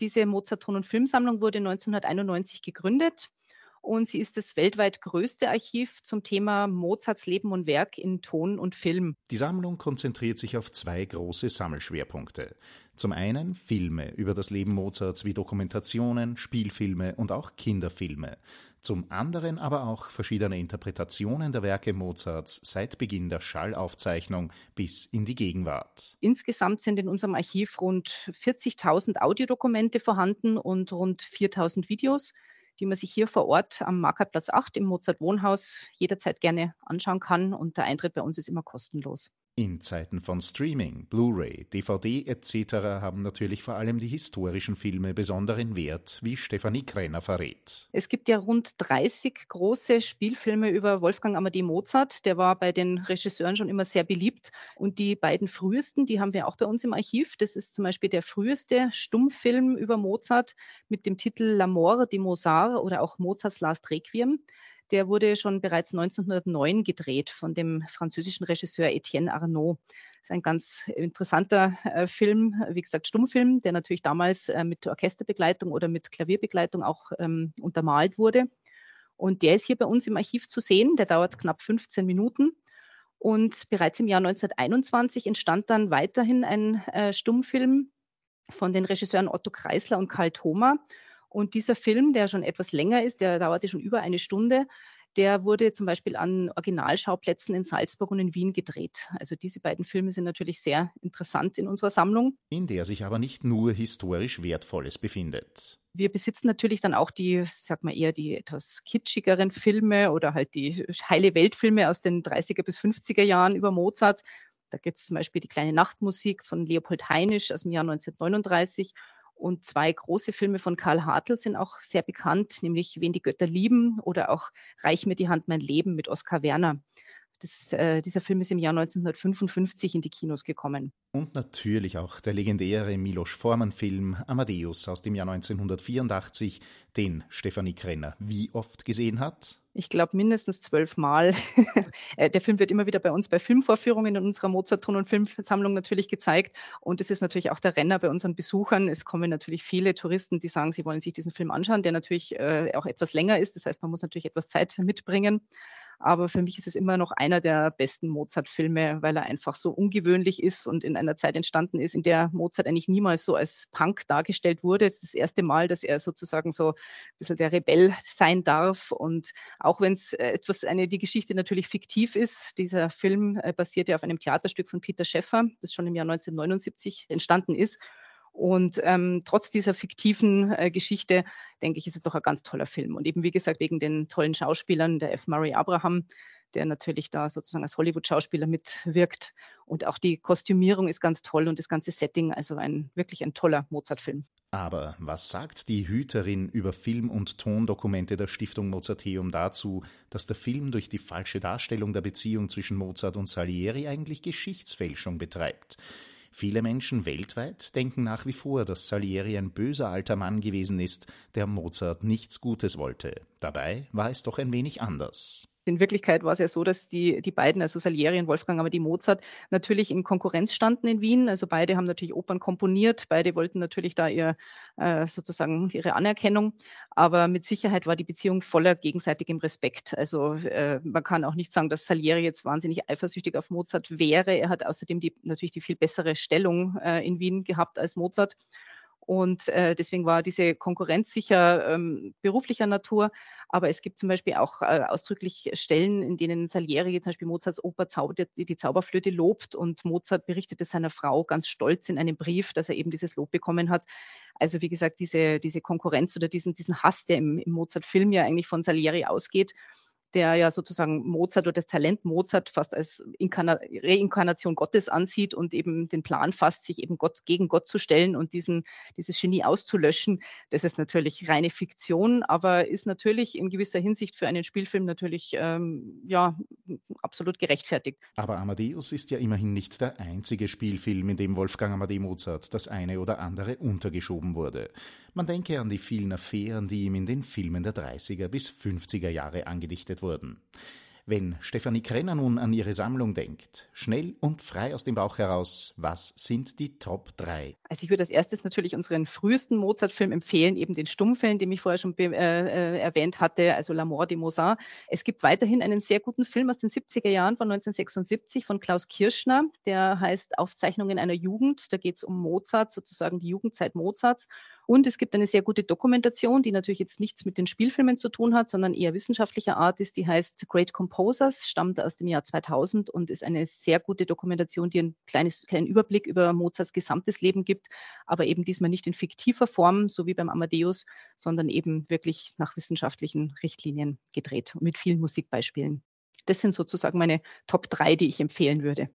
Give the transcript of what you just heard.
Diese Mozart-Ton- und Filmsammlung wurde 1991 gegründet und sie ist das weltweit größte Archiv zum Thema Mozarts Leben und Werk in Ton und Film. Die Sammlung konzentriert sich auf zwei große Sammelschwerpunkte. Zum einen Filme über das Leben Mozarts wie Dokumentationen, Spielfilme und auch Kinderfilme. Zum anderen aber auch verschiedene Interpretationen der Werke Mozarts seit Beginn der Schallaufzeichnung bis in die Gegenwart. Insgesamt sind in unserem Archiv rund 40.000 Audiodokumente vorhanden und rund 4.000 Videos die man sich hier vor Ort am Markerplatz 8 im Mozart Wohnhaus jederzeit gerne anschauen kann. Und der Eintritt bei uns ist immer kostenlos. In Zeiten von Streaming, Blu-ray, DVD etc. haben natürlich vor allem die historischen Filme besonderen Wert, wie Stefanie Krenner verrät. Es gibt ja rund 30 große Spielfilme über Wolfgang Amadee Mozart. Der war bei den Regisseuren schon immer sehr beliebt. Und die beiden frühesten, die haben wir auch bei uns im Archiv. Das ist zum Beispiel der früheste Stummfilm über Mozart mit dem Titel La Mort de Mozart oder auch Mozarts Last Requiem. Der wurde schon bereits 1909 gedreht von dem französischen Regisseur Etienne Arnaud. Das ist ein ganz interessanter äh, Film, wie gesagt, Stummfilm, der natürlich damals äh, mit Orchesterbegleitung oder mit Klavierbegleitung auch ähm, untermalt wurde. Und der ist hier bei uns im Archiv zu sehen. Der dauert knapp 15 Minuten. Und bereits im Jahr 1921 entstand dann weiterhin ein äh, Stummfilm von den Regisseuren Otto Kreisler und Karl Thoma. Und dieser Film, der schon etwas länger ist, der dauerte schon über eine Stunde, der wurde zum Beispiel an Originalschauplätzen in Salzburg und in Wien gedreht. Also diese beiden Filme sind natürlich sehr interessant in unserer Sammlung. In der sich aber nicht nur historisch Wertvolles befindet. Wir besitzen natürlich dann auch die, sag mal eher die etwas kitschigeren Filme oder halt die heile Weltfilme aus den 30er bis 50er Jahren über Mozart. Da gibt es zum Beispiel die kleine Nachtmusik von Leopold Heinisch aus dem Jahr 1939 und zwei große Filme von Karl Hartl sind auch sehr bekannt, nämlich Wen die Götter lieben oder auch Reich mir die Hand mein Leben mit Oskar Werner. Das, äh, dieser Film ist im Jahr 1955 in die Kinos gekommen. Und natürlich auch der legendäre Milos Forman-Film Amadeus aus dem Jahr 1984, den Stefanie Krenner wie oft gesehen hat? ich glaube, mindestens zwölf Mal. Äh, der Film wird immer wieder bei uns bei Filmvorführungen in unserer Mozart-Ton- und Filmsammlung natürlich gezeigt. Und es ist natürlich auch der Renner bei unseren Besuchern. Es kommen natürlich viele Touristen, die sagen, sie wollen sich diesen Film anschauen, der natürlich äh, auch etwas länger ist. Das heißt, man muss natürlich etwas Zeit mitbringen. Aber für mich ist es immer noch einer der besten Mozart-Filme, weil er einfach so ungewöhnlich ist und in einer Zeit entstanden ist, in der Mozart eigentlich niemals so als Punk dargestellt wurde. Es ist das erste Mal, dass er sozusagen so ein bisschen der Rebell sein darf. Und auch wenn es äh, etwas, eine, die Geschichte natürlich fiktiv ist, dieser Film äh, basiert ja auf einem Theaterstück von Peter Schäffer, das schon im Jahr 1979 entstanden ist. Und ähm, trotz dieser fiktiven äh, Geschichte, denke ich, ist es doch ein ganz toller Film. Und eben, wie gesagt, wegen den tollen Schauspielern, der F. Murray Abraham, der natürlich da sozusagen als Hollywood-Schauspieler mitwirkt. Und auch die Kostümierung ist ganz toll und das ganze Setting, also ein wirklich ein toller Mozart-Film. Aber was sagt die Hüterin über Film- und Tondokumente der Stiftung Mozarteum dazu, dass der Film durch die falsche Darstellung der Beziehung zwischen Mozart und Salieri eigentlich Geschichtsfälschung betreibt? Viele Menschen weltweit denken nach wie vor, dass Salieri ein böser alter Mann gewesen ist, der Mozart nichts Gutes wollte. Dabei war es doch ein wenig anders. In Wirklichkeit war es ja so, dass die, die beiden, also Salieri und Wolfgang aber die Mozart, natürlich in Konkurrenz standen in Wien. Also beide haben natürlich Opern komponiert, beide wollten natürlich da ihr äh, sozusagen ihre Anerkennung. Aber mit Sicherheit war die Beziehung voller gegenseitigem Respekt. Also äh, man kann auch nicht sagen, dass Salieri jetzt wahnsinnig eifersüchtig auf Mozart wäre. Er hat außerdem die, natürlich die viel bessere Stellung äh, in Wien gehabt als Mozart. Und äh, deswegen war diese Konkurrenz sicher ähm, beruflicher Natur. Aber es gibt zum Beispiel auch äh, ausdrücklich Stellen, in denen Salieri zum Beispiel Mozarts Oper Zau die, die Zauberflöte lobt und Mozart berichtete seiner Frau ganz stolz in einem Brief, dass er eben dieses Lob bekommen hat. Also wie gesagt, diese, diese Konkurrenz oder diesen, diesen Hass, der im, im Mozart-Film ja eigentlich von Salieri ausgeht, der ja sozusagen Mozart oder das Talent Mozart fast als Inkarna Reinkarnation Gottes ansieht und eben den Plan fasst, sich eben Gott gegen Gott zu stellen und diesen, dieses Genie auszulöschen. Das ist natürlich reine Fiktion, aber ist natürlich in gewisser Hinsicht für einen Spielfilm natürlich ähm, ja, absolut gerechtfertigt. Aber Amadeus ist ja immerhin nicht der einzige Spielfilm, in dem Wolfgang Amadee Mozart das eine oder andere untergeschoben wurde. Man denke an die vielen Affären, die ihm in den Filmen der 30er bis 50er Jahre angedichtet wurden. Wenn Stefanie Krenner nun an ihre Sammlung denkt, schnell und frei aus dem Bauch heraus, was sind die Top 3? Also ich würde als erstes natürlich unseren frühesten Mozart-Film empfehlen, eben den Stummfilm, den ich vorher schon äh, äh, erwähnt hatte, also La Mort de Mozart. Es gibt weiterhin einen sehr guten Film aus den 70er Jahren von 1976 von Klaus Kirschner, der heißt Aufzeichnungen einer Jugend. Da geht es um Mozart, sozusagen die Jugendzeit Mozarts. Und es gibt eine sehr gute Dokumentation, die natürlich jetzt nichts mit den Spielfilmen zu tun hat, sondern eher wissenschaftlicher Art ist. Die heißt Great Composers, stammt aus dem Jahr 2000 und ist eine sehr gute Dokumentation, die einen kleines, kleinen Überblick über Mozarts gesamtes Leben gibt, aber eben diesmal nicht in fiktiver Form, so wie beim Amadeus, sondern eben wirklich nach wissenschaftlichen Richtlinien gedreht und mit vielen Musikbeispielen. Das sind sozusagen meine Top 3, die ich empfehlen würde.